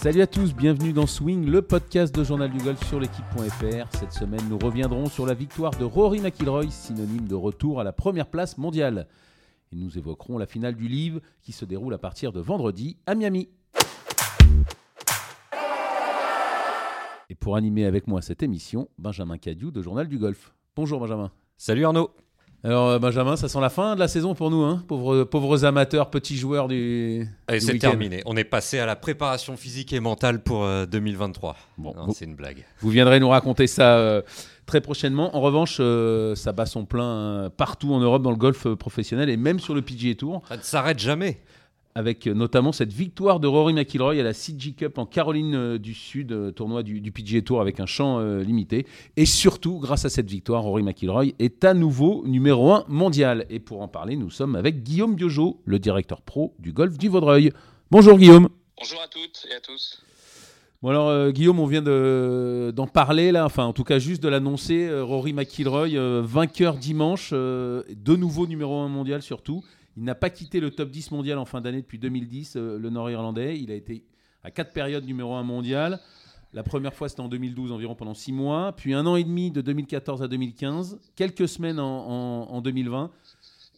Salut à tous, bienvenue dans Swing, le podcast de Journal du Golf sur l'équipe.fr. Cette semaine, nous reviendrons sur la victoire de Rory McIlroy, synonyme de retour à la première place mondiale. Et nous évoquerons la finale du Livre qui se déroule à partir de vendredi à Miami. Et pour animer avec moi cette émission, Benjamin Cadieu de Journal du Golf. Bonjour Benjamin. Salut Arnaud. Alors euh, Benjamin, ça sent la fin de la saison pour nous, hein pauvres, pauvres amateurs, petits joueurs du. Allez, c'est terminé. On est passé à la préparation physique et mentale pour euh, 2023. Bon, Non, vous- c'est une blague. Vous viendrez nous raconter ça euh, très prochainement. En revanche, euh, ça bat son plein euh, partout en Europe dans le golf euh, professionnel et même sur le PGA Tour, Ça ne s'arrête jamais. Avec euh, notamment cette victoire de Rory McIlroy à la CG Cup en Caroline euh, du Sud, euh, tournoi du, du PGA Tour avec un champ euh, limité. Et surtout, grâce à cette victoire, Rory McIlroy est à nouveau numéro 1 mondial. Et pour en parler, nous sommes avec Guillaume Biojo, le directeur pro du golf du Vaudreuil. Bonjour Guillaume. Bonjour à toutes et à tous. Bon alors euh, Guillaume, on vient de- d'en parler là, enfin en tout cas juste de l'annoncer, euh, Rory McIlroy, euh, vainqueur dimanche, de nouveau numéro 1 mondial surtout. Il n'a pas quitté le top 10 mondial en fin d'année depuis 2010, euh, le Nord-Irlandais. Il a été à quatre périodes numéro 1 mondial. La première fois c'était en 2012 environ pendant 6 mois, puis un an et demi de 2014 à 2015, quelques semaines en, en- en 2020.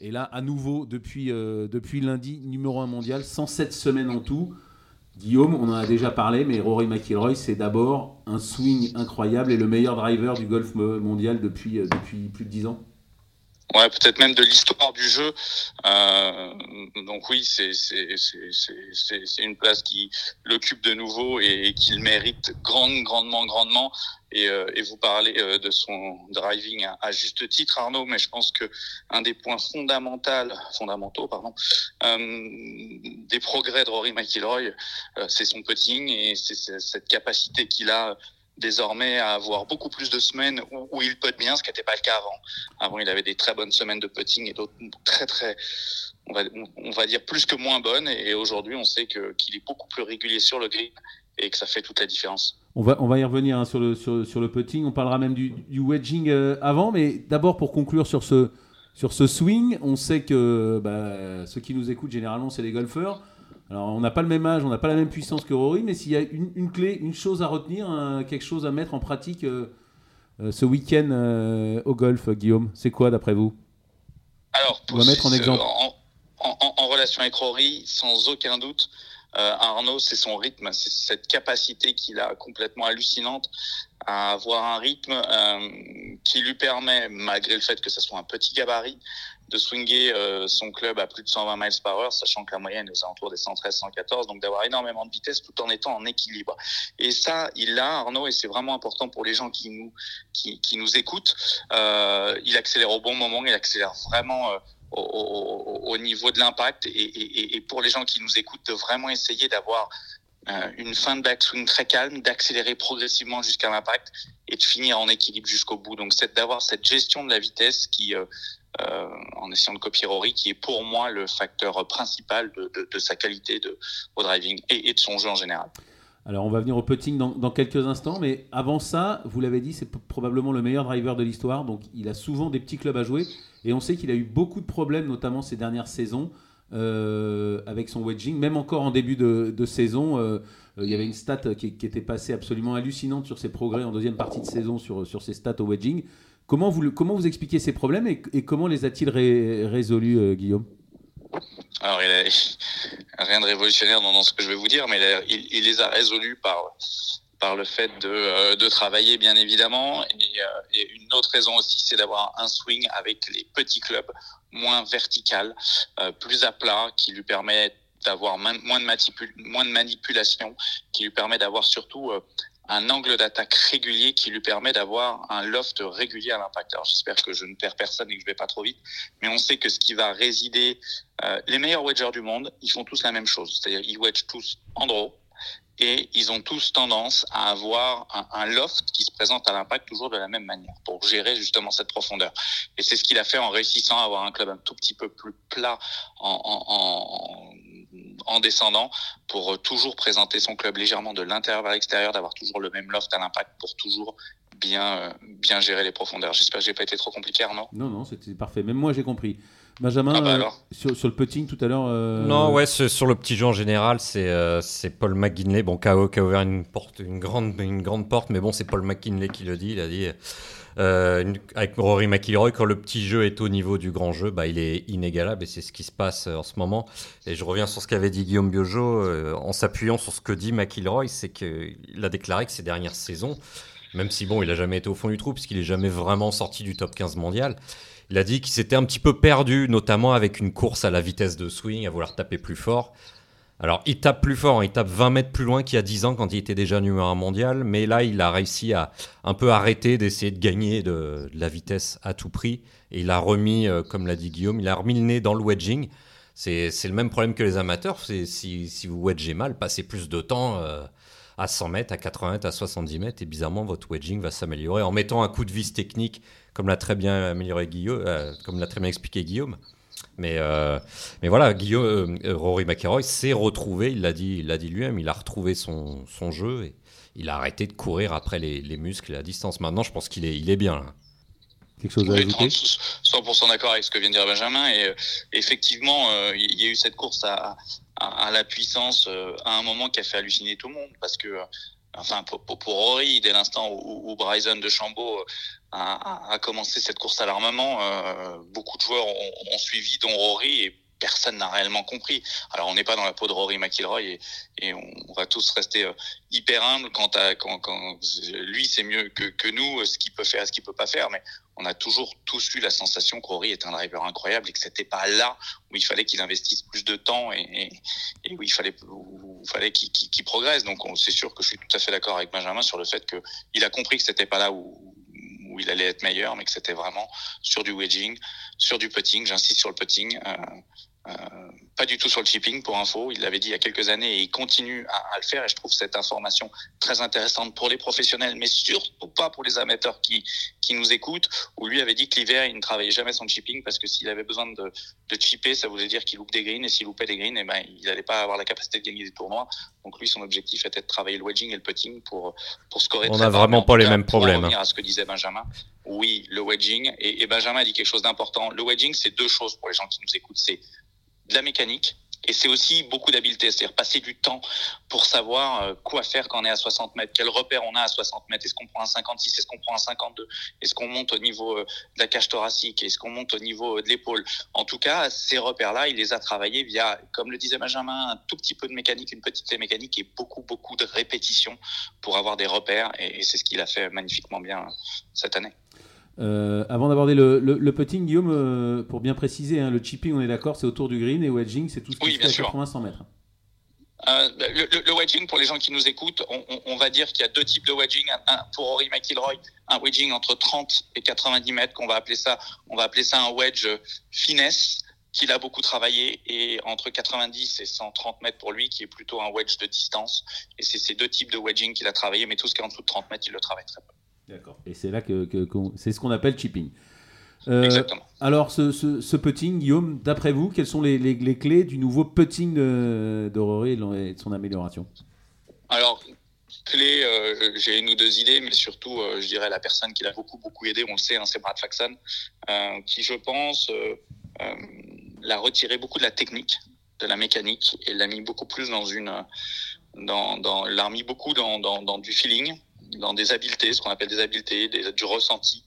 Et là, à nouveau, depuis, euh, lundi, numéro 1 mondial, 107 semaines en tout. Guillaume, on en a déjà parlé, mais Rory McIlroy, c'est d'abord un swing incroyable et le meilleur driver du golf mo- mondial depuis, euh, depuis plus de 10 ans. Ouais, peut-être même de l'histoire du jeu. Euh, donc oui, c'est une place qui l'occupe de nouveau et, qu'il mérite grande, grandement, grandement. Et, euh, et vous parlez euh, de son driving à, juste titre, Arnaud, mais je pense que un des points fondamentaux, fondamentaux, pardon, euh, des progrès de Rory McIlroy, euh, c'est son putting et c'est cette capacité qu'il a désormais à avoir beaucoup plus de semaines où, il putt bien, ce qui n'était pas le cas avant. Avant, il avait des très bonnes semaines de putting et d'autres très très, on va, dire plus que moins bonnes. Et aujourd'hui, on sait qu'il est beaucoup plus régulier sur le green et que ça fait toute la différence. On va, on va y revenir hein, sur, le, sur, sur le putting, on parlera même du, du wedging euh, avant, mais d'abord pour conclure sur ce, sur ce swing, on sait que bah, ceux qui nous écoutent généralement, c'est les golfeurs. Alors on n'a pas le même âge, on n'a pas la même puissance que Rory, mais s'il y a une, une clé, une chose à retenir, quelque chose à mettre en pratique euh, euh, ce week-end euh, au golf, Guillaume, c'est quoi d'après vous? Alors, On va mettre en exemple. En, en- en- en relation avec Rory, sans aucun doute, Arnaud, c'est son rythme, c'est cette capacité qu'il a complètement hallucinante à avoir un rythme qui lui permet, malgré le fait que ce soit un petit gabarit, de swinger euh, son club à plus de 120 miles par heure, sachant que la moyenne est aux alentours des 113-114, donc d'avoir énormément de vitesse tout en étant en équilibre. Et ça, il l'a, Arnaud, et c'est vraiment important pour les gens qui nous, qui, qui nous écoutent. Euh, il accélère au bon moment, il accélère vraiment euh, au, au- au niveau de l'impact. Et, et- et pour les gens qui nous écoutent, de vraiment essayer d'avoir euh, une fin de backswing très calme, d'accélérer progressivement jusqu'à l'impact et de finir en équilibre jusqu'au bout. Donc c'est d'avoir cette gestion de la vitesse qui, euh, euh, en essayant de copier Rory, qui est pour moi le facteur principal de, sa qualité de, au driving et, de son jeu en général. Alors, on va venir au putting dans, quelques instants, mais avant ça, vous l'avez dit, c'est probablement le meilleur driver de l'histoire. Donc, il a souvent des petits clubs à jouer. Et on sait qu'il a eu beaucoup de problèmes, notamment ces dernières saisons, euh, avec son wedging. Même encore en début de, saison, euh, euh, il y avait une stat qui, était passée absolument hallucinante sur ses progrès en deuxième partie de saison sur, sur ses stats au wedging. Comment vous, comment vous expliquez ces problèmes et, comment les a-t-il ré- résolus, Guillaume? Alors, rien de révolutionnaire dans, ce que je vais vous dire, mais il, les a résolus par par le fait de, de travailler bien évidemment et une autre raison aussi c'est d'avoir un swing avec les petits clubs moins vertical euh, plus à plat qui lui permet d'avoir moins, de moins de manipulation qui lui permet d'avoir surtout euh, un angle d'attaque régulier qui lui permet d'avoir un loft régulier à l'impact. Alors j'espère que je ne perds personne et que je vais pas trop vite, mais on sait que ce qui va résider, euh, les meilleurs wedgers du monde, ils font tous la même chose, c'est-à-dire ils wedgent tous en draw et ils ont tous tendance à avoir un, loft qui se présente à l'impact toujours de la même manière pour gérer justement cette profondeur. Et c'est ce qu'il a fait en réussissant à avoir un club un tout petit peu plus plat en, en descendant pour toujours présenter son club légèrement de l'intérieur vers l'extérieur, d'avoir toujours le même loft à l'impact pour toujours bien, bien gérer les profondeurs. J'espère que j'ai pas été trop compliqué, Arnaud. Non, non, c'était parfait. Même moi, j'ai compris. Benjamin, Ah bah alors. sur, sur le putting tout à l'heure. euh, Non, ouais, ce- sur le petit jeu en général, c'est euh, Paul McGinley, bon, qui a, qui a ouvert une, porte, une, grande, une grande porte, mais bon, c'est Paul McGinley qui le dit. Il a dit, euh, une- avec Rory McIlroy, quand le petit jeu est au niveau du grand jeu, bah, il est inégalable et c'est ce qui se passe euh, en ce moment. Et je reviens sur ce qu'avait dit Guillaume Biojo, euh, en s'appuyant sur ce que dit McIlroy, c'est qu'il a déclaré que ces dernières saisons, même si bon, il a jamais été au fond du trou, puisqu'il est jamais vraiment sorti du top 15 mondial, il a dit qu'il s'était un petit peu perdu, notamment avec une course à la vitesse de swing, à vouloir taper plus fort. Alors, il tape plus fort, hein, il tape 20 mètres plus loin qu'il y a 10 ans quand il était déjà numéro 1 mondial, mais là, il a réussi à un peu arrêter d'essayer de gagner de, la vitesse à tout prix. Et il a remis, euh, comme l'a dit Guillaume, il a remis le nez dans le wedging. C'est le même problème que les amateurs. Si, si vous wedgez mal, passez plus de temps euh, à 100 mètres, à 80 mètres, à 70 mètres, et bizarrement, votre wedging va s'améliorer en mettant un coup de vis technique, comme l'a très bien amélioré Guillaume, euh, comme l'a très bien expliqué Guillaume. Mais, euh, mais voilà, Guillaume, euh, Rory McIlroy s'est retrouvé, il l'a dit, il l'a dit lui-même, il a retrouvé son, son jeu et il a arrêté de courir après les, les muscles et la distance. Maintenant, je pense qu'il est, il est bien là. Quelque chose à ajouter? 30, 100% d'accord avec ce que vient de dire Benjamin. Et euh, effectivement, euh, il y a eu cette course à, à, la puissance euh, à un moment qui a fait halluciner tout le monde. Parce que, euh, enfin, pour, pour, pour Rory, dès l'instant où, où Bryson de Chambaud euh, a, a, a commencé cette course à l'armement, euh, beaucoup de joueurs ont, ont suivi, dont Rory, personne n'a réellement compris. Alors, on n'est pas dans la peau de Rory McIlroy et, on, va tous rester euh, hyper humbles quant à quand, lui, c'est mieux que, nous, ce qu'il peut faire ce qu'il peut pas faire. Mais on a toujours tous eu la sensation que Rory est un driver incroyable et que c'était pas là où il fallait qu'il investisse plus de temps et, où il fallait, où fallait qu'il qu'il- qu'il progresse. Donc, on- c'est sûr que je suis tout à fait d'accord avec Benjamin sur le fait que il a compris que c'était pas là où, il allait être meilleur, mais que c'était vraiment sur du wedging, sur du putting. J'insiste sur le putting. Euh, euh, pas du tout sur le chipping pour info. Il l'avait dit il y a quelques années et il continue à, à le faire. Et je trouve cette information très intéressante pour les professionnels, mais surtout pas pour les amateurs qui, qui nous écoutent. Où lui avait dit que l'hiver il ne travaillait jamais son chipping parce que s'il avait besoin de, de chipper, ça voulait dire qu'il loupe des greens et s'il loupait des greens, eh ben il n'allait pas avoir la capacité de gagner des tournois. Donc lui, son objectif était de travailler le wedging et le putting pour pour scorer. On n'a vraiment pas les cas, mêmes pour problèmes, revenir à ce que disait Benjamin. Oui, le wedging et, et Benjamin a dit quelque chose d'important. Le wedging, c'est deux choses pour les gens qui nous écoutent. C'est de la mécanique. Et c'est aussi beaucoup d'habileté, c'est-à-dire passer du temps pour savoir euh, quoi faire quand on est à 60 mètres, quel repère on a à 60 mètres, est-ce qu'on prend un 56, est-ce qu'on prend un 52, est-ce qu'on monte au niveau euh, de la cage thoracique, est-ce qu'on monte au niveau euh, de l'épaule? En tout cas, ces repères-là, il les a travaillés via, comme le disait Benjamin, un tout petit peu de mécanique, une petite mécanique et beaucoup, beaucoup de répétitions pour avoir des repères. Et, c'est ce qu'il a fait magnifiquement bien cette année. Euh, avant d'aborder le, le, le putting, Guillaume, euh, pour bien préciser, hein, le chipping, on est d'accord, c'est autour du green et wedging, c'est tout ce qui Oui, fait à sûr. 80-100 mètres. Euh, le, le, le wedging, pour les gens qui nous écoutent, on, on, on va dire qu'il y a deux types de wedging. Un, un- pour Rory McIlroy, un wedging entre 30 et 90 mètres, qu'on va appeler ça, on va appeler ça un wedge finesse, qu'il a beaucoup travaillé, et entre 90 et 130 mètres pour lui, qui est plutôt un wedge de distance. Et c'est ces deux types de wedging qu'il a travaillé, mais tout ce qui est en dessous de 30 mètres, il le travaille très peu. D'accord. Et c'est là que, c'est ce qu'on appelle chipping. Euh, Exactement. alors, ce, ce, ce putting, Guillaume, d'après vous, quelles sont les, les- les clés du nouveau putting Rory et de son amélioration? Alors, clé, euh, j'ai une ou deux idées, mais surtout, euh, je dirais la personne qui l'a beaucoup, beaucoup aidé, on le sait, hein, c'est Brad Faxon, euh, qui, je pense, euh, euh, l'a retiré beaucoup de la technique, de la mécanique, et l'a mis beaucoup plus dans une, dans, dans, l'a remis beaucoup dans, dans, dans du feeling, dans des habiletés, ce qu'on appelle des habiletés, du ressenti.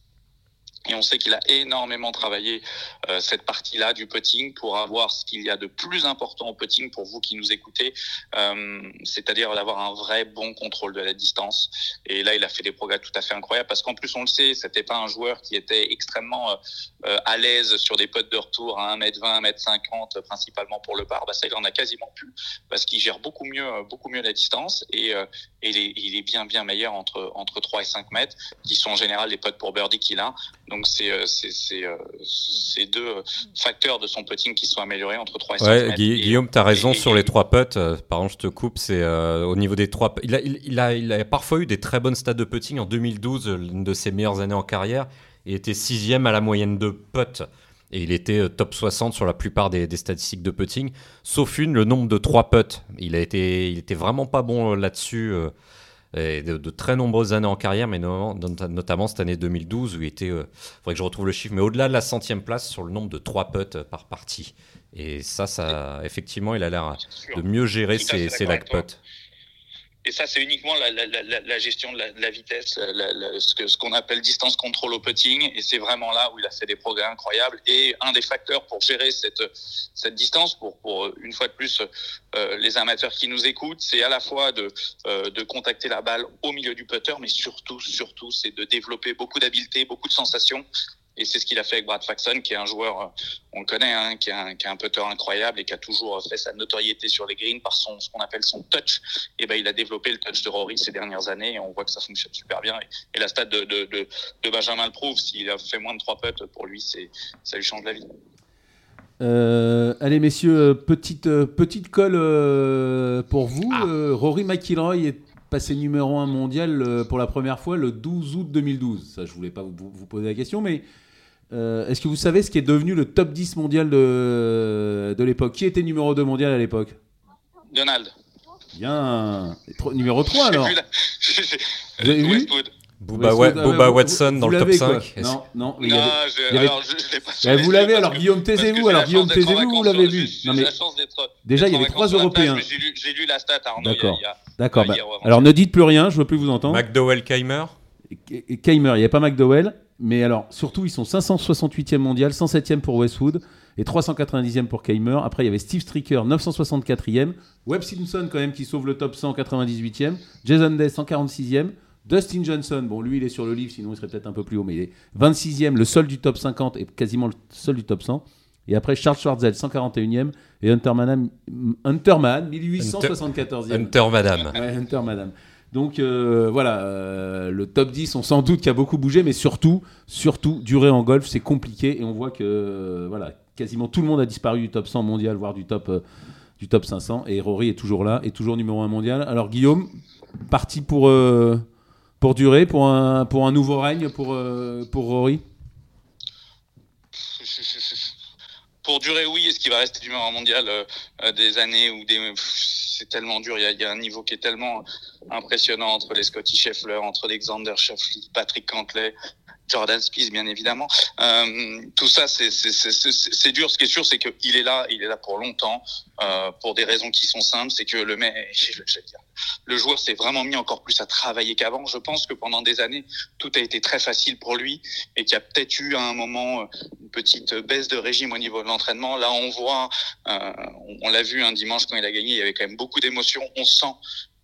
Et on sait qu'il a énormément travaillé euh, cette partie-là du putting pour avoir ce qu'il y a de plus important au putting pour vous qui nous écoutez, euh, c'est-à-dire d'avoir un vrai bon contrôle de la distance. Et là, il a fait des progrès tout à fait incroyables parce qu'en plus, on le sait, c'était pas un joueur qui était extrêmement euh, euh, à l'aise sur des potes de retour à 1m20, 1m50, principalement pour le par. Bah, ça, il en a quasiment plus parce qu'il gère beaucoup mieux, euh, beaucoup mieux la distance et, euh, et il, est, bien, bien meilleur entre, entre 3 et 5 mètres, qui sont en général les potes pour birdie qu'il a. euh, c'est- euh, ces deux euh, facteurs de son putting qui sont améliorés entre 3 et 5 Ouais, mètres. Gui- Et- Guillaume, tu as raison et- sur les trois putts. Euh, pardon, je te coupe. C'est euh, au niveau des trois. Il a, il, il a, il a parfois eu des très bonnes stats de putting. En 2012, euh, l'une de ses meilleures années en carrière, il était sixième à la moyenne de putts. Et il était euh, top 60 sur la plupart des, des statistiques de putting, sauf une, le nombre de trois putts. Il a été, il était vraiment pas bon euh, là-dessus. euh, et de, très nombreuses années en carrière, mais notamment, cette année 2012 où il était, il faudrait que je retrouve le chiffre, mais au-delà de la centième place sur le nombre de trois putts par partie. Et ça, ça, effectivement, il a l'air de mieux gérer ses, ses lag putts. Et ça, c'est uniquement la, la, la, la, gestion de la, vitesse, ce qu'on ce appelle distance control au putting. Et c'est vraiment là où il a fait des progrès incroyables. Et un des facteurs pour gérer cette, cette distance, pour, pour une fois de plus euh, les amateurs qui nous écoutent, c'est à la fois de, euh, de contacter la balle au milieu du putter, mais surtout, surtout, c'est de développer beaucoup d'habileté, beaucoup de sensations et c'est ce qu'il a fait avec Brad Faxon, qui est un joueur, euh, on le connaît, hein, qui, est un, qui un putter incroyable et qui a toujours fait sa notoriété sur les greens par son, ce qu'on appelle son touch. Et ben, il a développé le touch de Rory ces dernières années et on voit que ça fonctionne super bien. Et, la stade de, de, de, de, Benjamin le prouve. S'il a fait moins de trois putts, pour lui, c'est, ça lui change la vie. Euh, allez messieurs, euh, petite, petite colle pour vous. Ah. Rory McIlroy est passé numéro 1 mondial pour la première fois le 12 août 2012. Ça, je voulais pas vous, vous poser la question, mais euh, est-ce que vous savez ce qui est devenu le top 10 mondial de, de l'époque? Qui était numéro 2 mondial à l'époque? Donald. Bien. Numéro 3 alors Vous avez vu Booba, Watson dans le top 5 Non, non. non je, alors, je, pas vous l'avez, alors Guillaume, taisez-vous. Alors Guillaume, taisez-vous, vous l'avez vu. Non, mais déjà, il y avait trois Européens. J'ai lu, la stat, Arnaud. D'accord. D'accord. Bah, alors ne dites plus rien, je ne veux plus vous entendre. McDowell, Keimer Keimer, il n'y avait pas McDowell. Mais alors, surtout, ils sont 568e mondial, 107e pour Westwood et 390e pour Keimer. Après, il y avait Steve Stricker, 964e. Webb Simpson, quand même, qui sauve le top 100, 98e. Jason Day, 146e. Dustin Johnson, bon, lui, il est sur le livre, sinon il serait peut-être un peu plus haut, mais il est 26e, le seul du top 50 et quasiment le seul du top 100. Et après, Charles Schwartzel, 141e. Et Hunter Madame, Hunter 1874e. Hunter Madame. Ouais, Hunter Madame. Donc euh, voilà, euh, le top 10, on sans doute qu'il a beaucoup bougé, mais surtout, surtout, durer en golf, c'est compliqué et on voit que euh, voilà, quasiment tout le monde a disparu du top 100 mondial, voire du top, du top 500. Et Rory est toujours là, est toujours numéro 1 mondial. Alors Guillaume, parti pour, pour durer, pour un, pour un nouveau règne pour, pour Rory? Pour durer, oui. Est-ce qu'il va rester 1 mondial des années ou des c'est tellement dur. Il y, a, un niveau qui est tellement impressionnant entre les Scotty Scheffler, entre Alexander Scheffler, Patrick Cantley, Jordan Spieth, bien évidemment. Euh, tout ça, c'est dur. Ce qui est sûr, c'est qu'il est là, il est là pour longtemps, euh, pour des raisons qui sont simples. C'est que le, le joueur s'est vraiment mis encore plus à travailler qu'avant. Je pense que pendant des années, tout a été très facile pour lui et qu'il y a peut-être eu à un moment une petite baisse de régime au niveau de l'entraînement. Là, on voit, euh, on l'a vu un dimanche quand il a gagné, il y avait quand même beaucoup d'émotions. On sent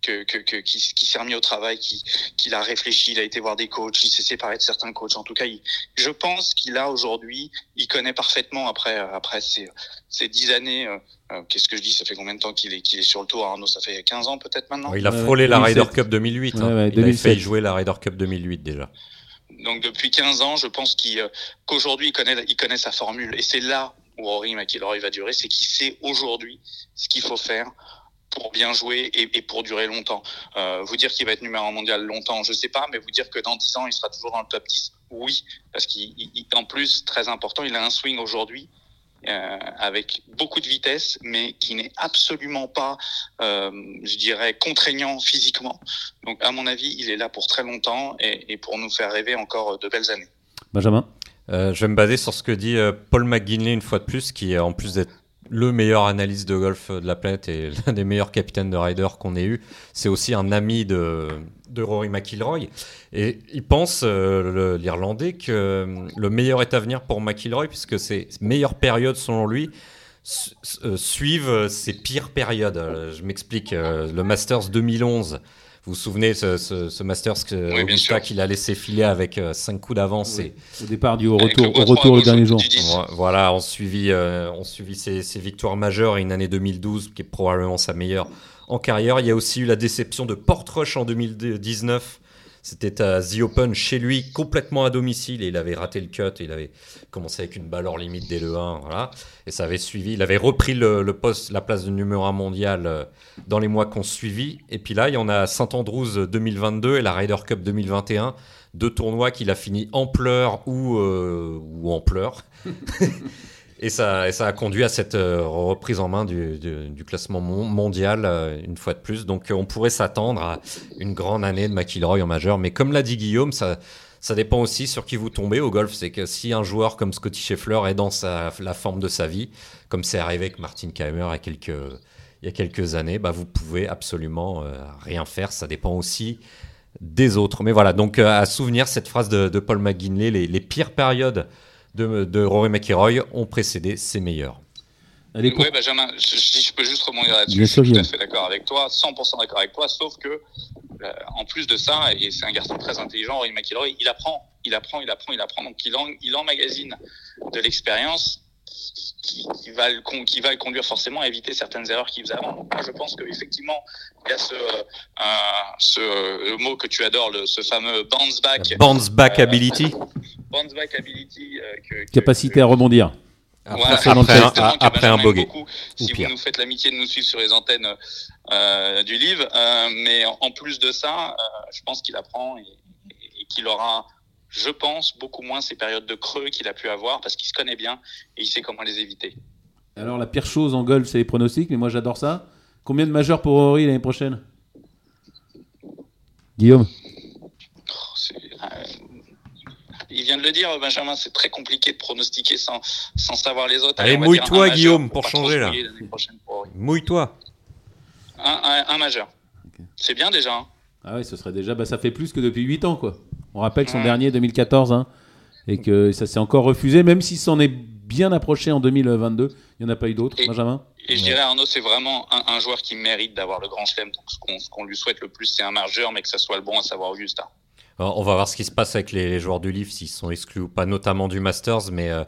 que, que, que qui, qui s'est remis au travail, qui, qui a réfléchi, il a été voir des coachs, il s'est séparé de certains coachs. En tout cas, il, je pense qu'il a aujourd'hui, il connaît parfaitement après après ces, ces dix années. Euh, euh, Qu'est-ce que je dis Ça fait combien de temps qu'il est qu'il est sur le tour Arnaud, ça fait 15 ans peut-être maintenant? il a frôlé la Ryder Cup 2008. hein. il a fait jouer la Ryder Cup 2008 déjà. Donc depuis 15 ans, je pense euh, qu'aujourd'hui il connaît il connaît sa formule et c'est là où Rory McIlroy va durer, c'est qu'il sait aujourd'hui ce qu'il faut faire pour bien jouer et, et pour durer longtemps. Euh, vous dire qu'il va être numéro un mondial longtemps, je sais pas, mais vous dire que dans 10 ans, il sera toujours dans le top 10, oui, parce qu'en plus, très important, il a un swing aujourd'hui euh, avec beaucoup de vitesse, mais qui n'est absolument pas, euh, je dirais, contraignant physiquement. Donc, à mon avis, il est là pour très longtemps et, et pour nous faire rêver encore de belles années. Benjamin? Euh, je vais me baser sur ce que dit euh, Paul McGinley une fois de plus, qui en plus d'être le meilleur analyste de golf de la planète et l'un des meilleurs capitaines de rider qu'on ait eu. C'est aussi un ami de, Rory McIlroy. Et il pense, euh, l'Irlandais, que euh, le meilleur est à venir pour McIlroy, puisque ses meilleures périodes, selon lui, euh, suivent ses pires périodes. Je m'explique. le Masters 2011 vous vous souvenez ce, ce, Masters que oui, qu'il a laissé filer avec 5 euh, coups d'avance au départ du au retour, au retour le dernier jour. Voilà, on suivi, euh, on suivi ses, ses, victoires majeures et une année 2012 qui est probablement sa meilleure en carrière. Il y a aussi eu la déception de Portrush en 2019 c'était à The Open chez lui, complètement à domicile, et il avait raté le cut. Il avait commencé avec une balle hors limite dès le 1, voilà. Et ça avait suivi. Il avait repris le, poste, la place de numéro 1 mondial euh, dans les mois qu'on suivi. Et puis là, il y en a Saint Andrews 2022 et la Ryder Cup 2021, deux tournois qu'il a fini en pleurs ou, euh, ou en pleurs. Et ça, a conduit à cette euh, reprise en main du, classement mon- mondial euh, une fois de plus. Donc euh, on pourrait s'attendre à une grande année de McIlroy en majeur. Mais comme l'a dit Guillaume, ça, dépend aussi sur qui vous tombez au golf. C'est que si un joueur comme Scotty Scheffler est dans la forme de sa vie, comme c'est arrivé avec Martin Keimer il y a quelques, années, bah, vous pouvez absolument rien faire. Ça dépend aussi des autres. Mais voilà, donc à souvenir cette phrase de, Paul McGinley, les pires périodes de, de Rory McIlroy ont précédé ses pour- Oui, Benjamin, je- si je peux juste rebondir là-dessus, je suis tout à fait d'accord avec toi, 100% d'accord avec toi, sauf que, euh, en plus de ça, et c'est un garçon très intelligent, Rory McIlroy, il apprend, il apprend, il apprend, il apprend, donc il, en, il emmagasine de l'expérience qui, qui va le, con- qui va le conduire forcément à éviter certaines erreurs qu'il faisait avant. Donc, moi, je pense qu'effectivement, il y a ce, euh, ce euh, le mot que tu adores, le, ce fameux bounce back, Bounce back Euh, ability. Bounce back ability, euh, que, que- capacité à rebondir. Après, Voilà, un, après un bogey. Si pire. vous nous faites l'amitié de nous suivre sur les antennes euh, du livre. Euh, mais en- en plus de ça, euh, je pense qu'il apprend et, et qu'il aura, je pense, beaucoup moins ces périodes de creux qu'il a pu avoir parce qu'il se connaît bien et il sait comment les éviter. Alors la pire chose en golf, c'est les pronostics, mais moi j'adore ça. Combien de majeurs pour Rory l'année prochaine? Guillaume Oh, c'est, euh, il vient de le dire, Benjamin, c'est très compliqué de pronostiquer sans, sans savoir les autres. Allez, mouille-toi, Guillaume, pour changer, là. pour. Mouille-toi. Un, un- un majeur. C'est bien déjà. hein. Ah ouais, ce serait déjà, bah, ça fait plus que depuis 8 ans quoi. On rappelle son dernier 2014 hein, et que ça s'est encore refusé, même s'il s'en est bien approché en 2022. Il n'y en a pas eu d'autres, Benjamin? Et je Ouais. dirais Arnaud, c'est vraiment un, un joueur qui mérite d'avoir le grand chelem. Donc ce qu'on ce qu'on lui souhaite le plus, c'est un majeur, mais que ça soit le bon, à savoir Augusta. On va voir ce qui se passe avec les, joueurs du livre, s'ils sont exclus ou pas, notamment du Masters. Mais euh,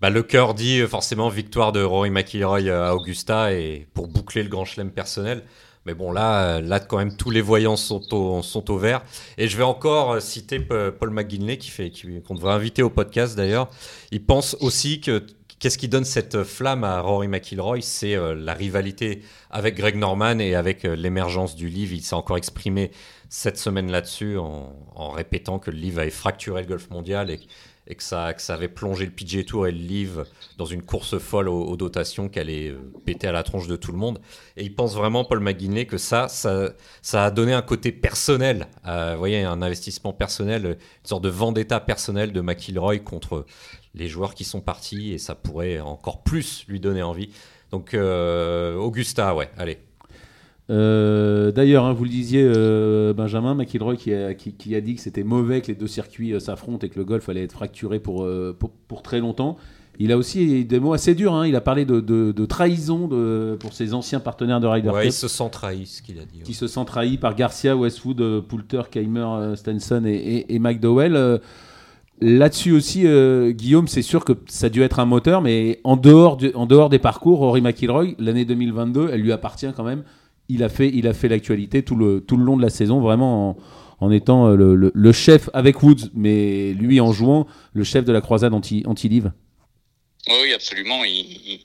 bah, le cœur dit euh, forcément victoire de Rory McIlroy euh, à Augusta et pour boucler le grand chelem personnel. Mais bon, là, là, quand même, tous les voyants sont au, sont au vert. Et je vais encore citer Paul McGinley, qui fait, qu'on devrait inviter au podcast d'ailleurs. Il pense aussi que qu'est-ce qui donne cette flamme à Rory McIlroy, c'est la rivalité avec Greg Norman et avec l'émergence du livre. Il s'est encore exprimé cette semaine là-dessus en, répétant que le livre avait fracturé le golf mondial et, que, ça, avait plongé le PGA Tour et le livre dans une course folle aux, dotations qui allait euh, péter à la tronche de tout le monde. Et il pense vraiment, Paul McGinley, que ça, ça, a donné un côté personnel, euh, vous voyez, un investissement personnel, une sorte de vendetta personnel de McIlroy contre les joueurs qui sont partis et ça pourrait encore plus lui donner envie. Donc, euh, Augusta, ouais, allez. Euh, D'ailleurs, hein, vous le disiez, euh, Benjamin McIlroy qui a, qui, qui a dit que c'était mauvais que les deux circuits euh, s'affrontent et que le golf allait être fracturé pour, pour, pour très longtemps. Il a aussi des mots assez durs. hein. Il a parlé de, de- de trahison de, pour ses anciens partenaires de Ryder Ouais, Cup il se sent trahi, ce qu'il a dit. ouais. qui se sent trahi par Garcia, Westwood, Poulter, Keimer, Stenson et, et, et McDowell. Là-dessus aussi, euh, Guillaume, c'est sûr que ça a dû être un moteur, mais en dehors, du- en dehors des parcours, Rory McIlroy, l'année 2022, elle lui appartient quand même. Il a fait, il a fait l'actualité tout le, tout le long de la saison, vraiment en, étant euh, le, chef avec Woods, mais lui en jouant le chef de la croisade anti- anti-live. Oui, absolument. Il,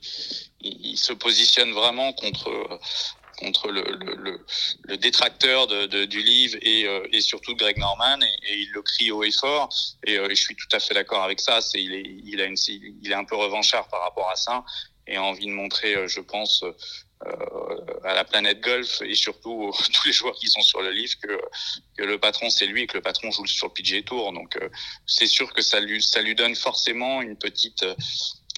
se positionne vraiment contre contre le, le, détracteur de, du livre et, euh, et surtout Greg Norman et, il le crie haut et fort et euh, je suis tout à fait d'accord avec ça c'est il est il a une il est un peu revanchard par rapport à ça et a envie de montrer euh, je pense à la planète golf et surtout tous les joueurs qui sont sur le livre que que le patron c'est lui et que le patron joue sur le PGA Tour donc euh, c'est sûr que ça lui ça lui donne forcément une petite euh,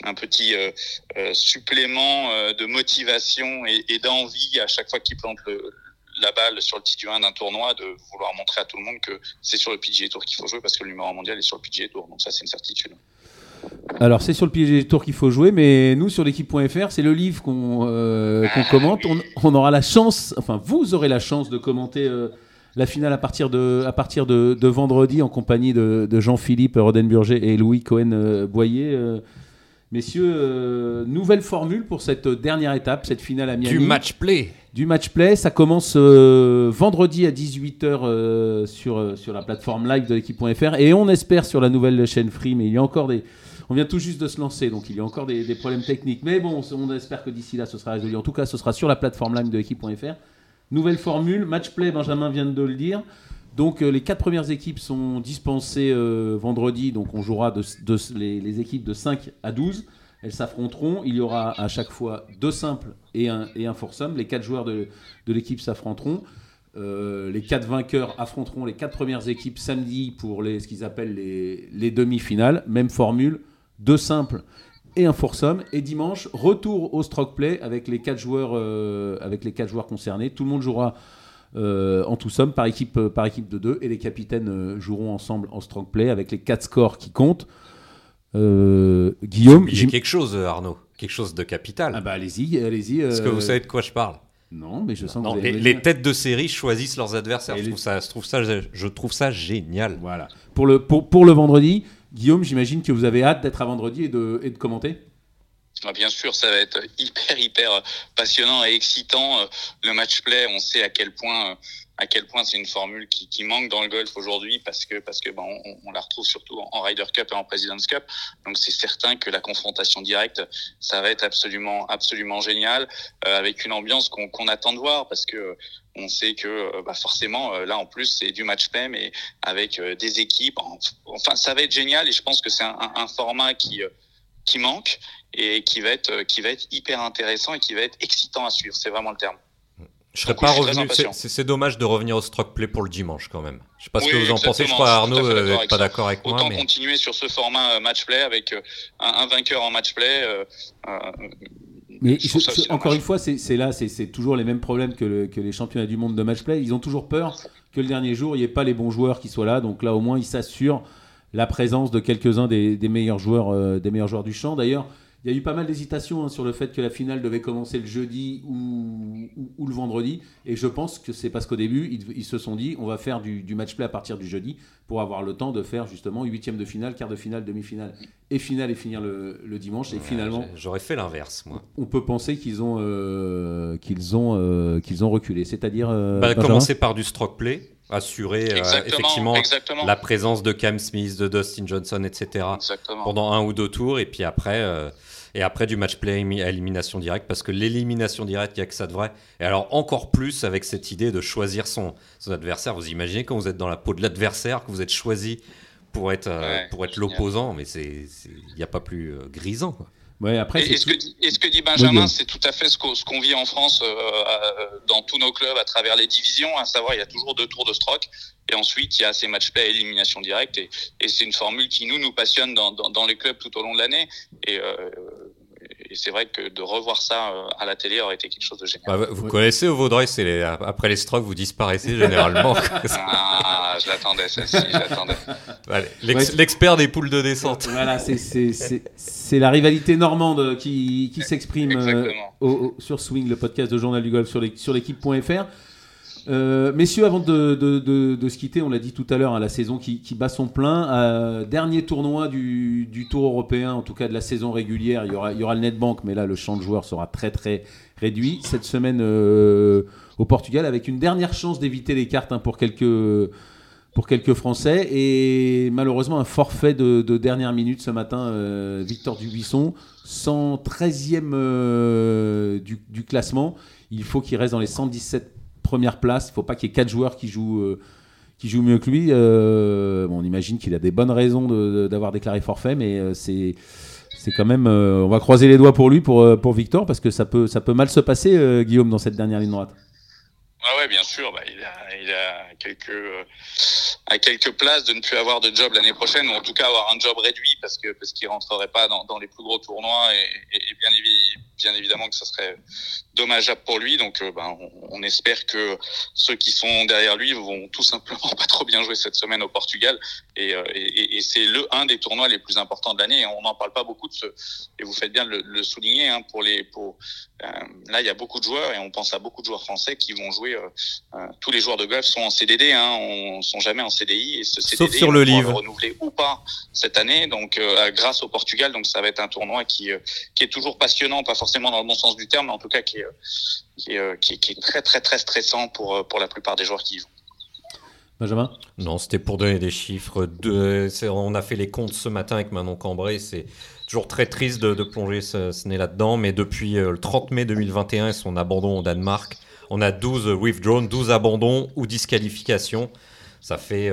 un petit euh, euh, supplément euh, de motivation et, et d'envie à chaque fois qu'il plante le, la balle sur le petit du 1 d'un tournoi de vouloir montrer à tout le monde que c'est sur le PGA Tour qu'il faut jouer parce que le numéro mondial est sur le PGA Tour donc ça c'est une certitude. Alors c'est sur le PGA Tour qu'il faut jouer, mais nous sur l'équipe.fr, c'est le livre qu'on euh, qu'on commente. On, on aura la chance, enfin vous aurez la chance de commenter euh, la finale à partir de, à partir de, de vendredi en compagnie de, de Jean-Philippe Rodenburger et Louis Cohen-Boyer. Euh, messieurs, nouvelle formule pour cette dernière étape, cette finale à Miami. Du match play. Du match play, ça commence vendredi à 18h euh, sur, sur la plateforme live de l'équipe.fr et on espère sur la nouvelle chaîne Free, mais il y a encore des... On vient tout juste de se lancer, donc il y a encore des, problèmes techniques. Mais bon, on espère que d'ici là, ce sera résolu. En tout cas, ce sera sur la plateforme live de l'équipe.fr. Nouvelle formule, match play, Benjamin vient de le dire. Donc euh, les quatre premières équipes sont dispensées euh, vendredi, donc on jouera les, équipes de 5 à 12. Elles s'affronteront. Il y aura à chaque fois deux simples et un, et un foursome. Les quatre joueurs de, l'équipe s'affronteront. Euh, les quatre vainqueurs affronteront les quatre premières équipes samedi pour ce qu'ils appellent les demi-finales. Même formule, deux simples et un foursome. Et dimanche, retour au stroke play avec les quatre joueurs, euh, avec les quatre joueurs concernés. Tout le monde jouera euh, en tout somme par équipe, euh, par équipe de deux et les capitaines joueront ensemble en stroke play avec les quatre scores qui comptent. Guillaume, j'im- quelque chose, Arnaud. Quelque chose de capital. ah bah allez-y, allez-y. Est-ce que vous savez de quoi je parle? Non, mais je sens Non, que vous les, têtes de série choisissent leurs adversaires. Je les- trouve, ça, je, trouve ça, je trouve ça génial. Voilà. Pour le, pour, pour le vendredi, Guillaume, j'imagine que vous avez hâte d'être à vendredi et de, et de commenter. Ah, Bien sûr, ça va être hyper hyper passionnant et excitant. Euh, Le match play, on sait à quel point à quel point c'est une formule qui, qui manque dans le golf aujourd'hui parce que parce que ben, on, la retrouve surtout en, Ryder Cup et en President's Cup. Donc c'est certain que la confrontation directe, ça va être absolument absolument génial euh, avec une ambiance qu'on attend de voir parce que on sait que euh, bah forcément euh, là en plus c'est du match play mais avec euh, des équipes. En- Enfin ça va être génial et je pense que c'est un, format qui qui manque et qui va être qui va être hyper intéressant et qui va être excitant à suivre. C'est vraiment le terme. Je serais Donc, pas je revenu. c'est- dommage de revenir au stroke play pour le dimanche quand même. Je sais pas ce que vous en pensez. Je crois Arnaud n'est pas d'accord avec moi, Autant mais continuer sur ce format match play avec un, un vainqueur en match play. euh, euh, Mais je ça je- encore une fois, c'est là, c'est- c'est toujours les mêmes problèmes que, le- que les championnats du monde de match play. Ils ont toujours peur que le dernier jour, il n'y ait pas les bons joueurs qui soient là. Donc là, au moins, ils s'assurent la présence de quelques-uns des, des meilleurs joueurs, euh, des meilleurs joueurs du champ. D'ailleurs, il y a eu pas mal d'hésitations hein, sur le fait que la finale devait commencer le jeudi ou, ou- ou le vendredi. Et je pense que c'est parce qu'au début, ils, ils se sont dit, on va faire du, du match play à partir du jeudi pour avoir le temps de faire justement huitième de finale, quart de finale, demi-finale et finale et finir le, le dimanche. Et Ouais, finalement, j'aurais fait l'inverse moi. on peut penser qu'ils ont, euh, qu'ils ont, euh, qu'ils ont reculé. C'est-à-dire. euh, Bah, commencer par du stroke play, assurer euh, exactement, effectivement exactement, la présence de Cam Smith, de Dustin Johnson, etc. exactement. pendant un ou deux tours et puis après euh, et après du match play à élimination directe parce que l'élimination directe il y a que ça de vrai. Et alors encore plus avec cette idée de choisir son, son adversaire. Vous imaginez quand vous êtes dans la peau de l'adversaire que vous êtes choisi pour être euh, Ouais, pour être l'opposant mais il n'y a pas plus euh, grisant quoi. Ouais, après, Et, ce, que dit, et ce que dit Benjamin, c'est tout à fait ce qu'on qu'on vit en France euh, euh, dans tous nos clubs à travers les divisions. À savoir, il y a toujours deux tours de stroke. Et ensuite, il y a ces match play à élimination directe. Et, et c'est une formule qui, nous, nous passionne dans, dans, dans les clubs tout au long de l'année. Et, euh, et c'est vrai que de revoir ça euh, à la télé aurait été quelque chose de génial. Bah, vous connaissez au Vaudreuil c'est les- après les strokes vous disparaissez généralement Ah, je l'attendais, celle-ci, Ouais. l'expert des poules de descente Voilà, c'est- la rivalité normande qui, qui s'exprime euh, sur Swing, le podcast de Journal du Golf sur les- sur l'équipe.fr. Euh, messieurs, avant de, se quitter, on l'a dit tout à l'heure, hein, la saison qui, bat son plein. Euh, dernier tournoi du, Tour européen, en tout cas de la saison régulière. Il y, aura, il y aura le Netbank, mais là, le champ de joueurs sera très très réduit. Cette semaine euh, au Portugal, avec une dernière chance d'éviter les cartes hein, pour quelques pour quelques Français. Et malheureusement, un forfait de, de dernière minute ce matin, Victor Dubuisson, 113e euh, du, du classement. Il faut qu'il reste dans les 117 premières places. Il faut pas qu'il y ait 4 joueurs qui jouent, euh, qui jouent mieux que lui. Euh, bon, on imagine qu'il a des bonnes raisons d'avoir déclaré forfait, mais euh, c'est. C'est quand même, on va croiser les doigts pour lui, pour, pour Victor, parce que ça peut, ça peut mal se passer, Guillaume, dans cette dernière ligne droite. Ah ouais, bien sûr. Bah, il a, quelques, à quelques places de ne plus avoir de job l'année prochaine, ou en tout cas avoir un job réduit parce que parce qu'il rentrerait pas dans, les plus gros tournois et, et- et bien évidemment que ça serait dommageable pour lui. Donc, euh, ben, on, espère que ceux qui sont derrière lui vont tout simplement pas trop bien jouer cette semaine au Portugal. Et, euh, et, et- c'est le un des tournois les plus importants de l'année. On n'en parle pas beaucoup de ce, et vous faites bien de le, le souligner hein, pour les, pour là il y a beaucoup de joueurs et on pense à beaucoup de joueurs français qui vont jouer. euh, euh, tous les joueurs de golf sont en CDD, hein, on sont jamais en CDI et ce CDD Sauf sur le livre. renouveler ou pas cette année. Donc euh, grâce au Portugal, donc ça va être un tournoi qui euh, qui est toujours passionnant, pas forcément dans le bon sens du terme, mais en tout cas qui est euh, qui est, euh, qui est, qui est très très très stressant pour euh, pour la plupart des joueurs qui y vont. Benjamin? Non, c'était pour donner des chiffres. De, on a fait les comptes ce matin avec Manon Cambré. C'est toujours très triste de, de plonger ce, ce nez là-dedans. Mais depuis euh, le 30 mai 2021 et son abandon au Danemark, on a 12 withdrawn, 12 abandons ou disqualifications. Ça fait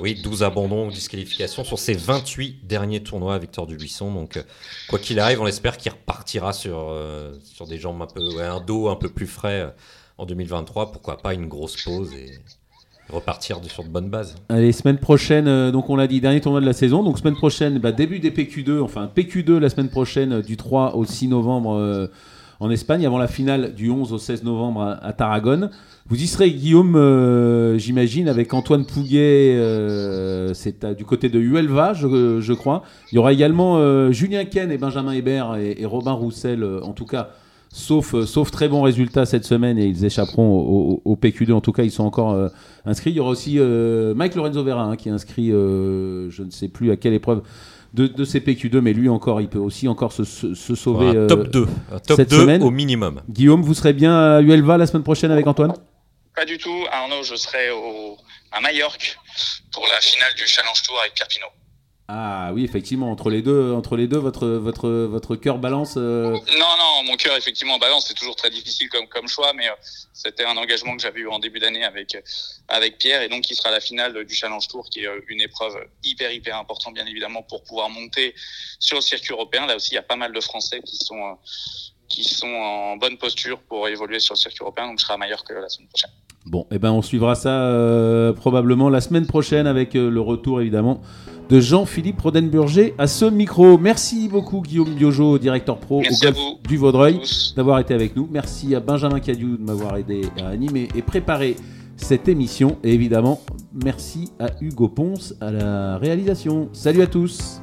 oui, 12 abandons ou disqualifications sur ses 28 derniers tournois à Victor Dubuisson. Donc, quoi qu'il arrive, on espère qu'il repartira sur, sur des jambes un peu, un dos un peu plus frais en 2023. Pourquoi pas une grosse pause et repartir sur de bonnes bases. Allez, semaine prochaine, euh, donc on l'a dit, dernier tournoi de la saison. Donc semaine prochaine, bah, début des PQ2, enfin PQ2 la semaine prochaine euh, du 3 au 6 novembre euh, en Espagne, avant la finale du 11 au 16 novembre à, Tarragone. Vous y serez, Guillaume, j'imagine, avec Antoine Pouguet, c'est du côté de Huelva, je, crois. Il y aura également Julien Ken et Benjamin Hébert et Robin Roussel, en tout cas sauf, euh, sauf très bons résultats cette semaine et ils échapperont au, PQ2. En tout cas, ils sont encore euh, inscrits. Il y aura aussi euh, Mike Lorenzo Vera hein, qui est inscrit, je ne sais plus à quelle épreuve. De, ces PQ2, mais lui encore, il peut aussi encore se, sauver. top 2, top 2 au minimum. Guillaume, vous serez bien à Uelva la semaine prochaine avec Antoine? Pas du tout, Arnaud, je serai au, à Majorque pour la finale du Challenge Tour avec Pierre Pinot. Ah oui, effectivement, entre les deux, entre les deux, votre votre votre cœur balance. Euh, non, non, mon cœur effectivement balance. C'est toujours très difficile comme comme choix, mais euh, c'était un engagement que j'avais eu en début d'année avec avec Pierre, et donc qui sera la finale du Challenge Tour, qui est euh, une épreuve hyper hyper importante, bien évidemment, pour pouvoir monter sur le circuit européen. Là aussi, il y a pas mal de Français qui sont qui sont en bonne posture pour évoluer sur le circuit européen. Donc, je serai meilleur que la semaine prochaine. Bon, et eh ben on suivra ça probablement la semaine prochaine avec le retour évidemment de Jean-Philippe Rodenburger à ce micro. Merci beaucoup Guillaume Biojo, directeur pro au du Vaudreuil, d'avoir été avec nous. Merci à Benjamin Cadieu de m'avoir aidé à animer et préparer cette émission. Et évidemment, merci à Hugo Ponce à la réalisation. Salut à tous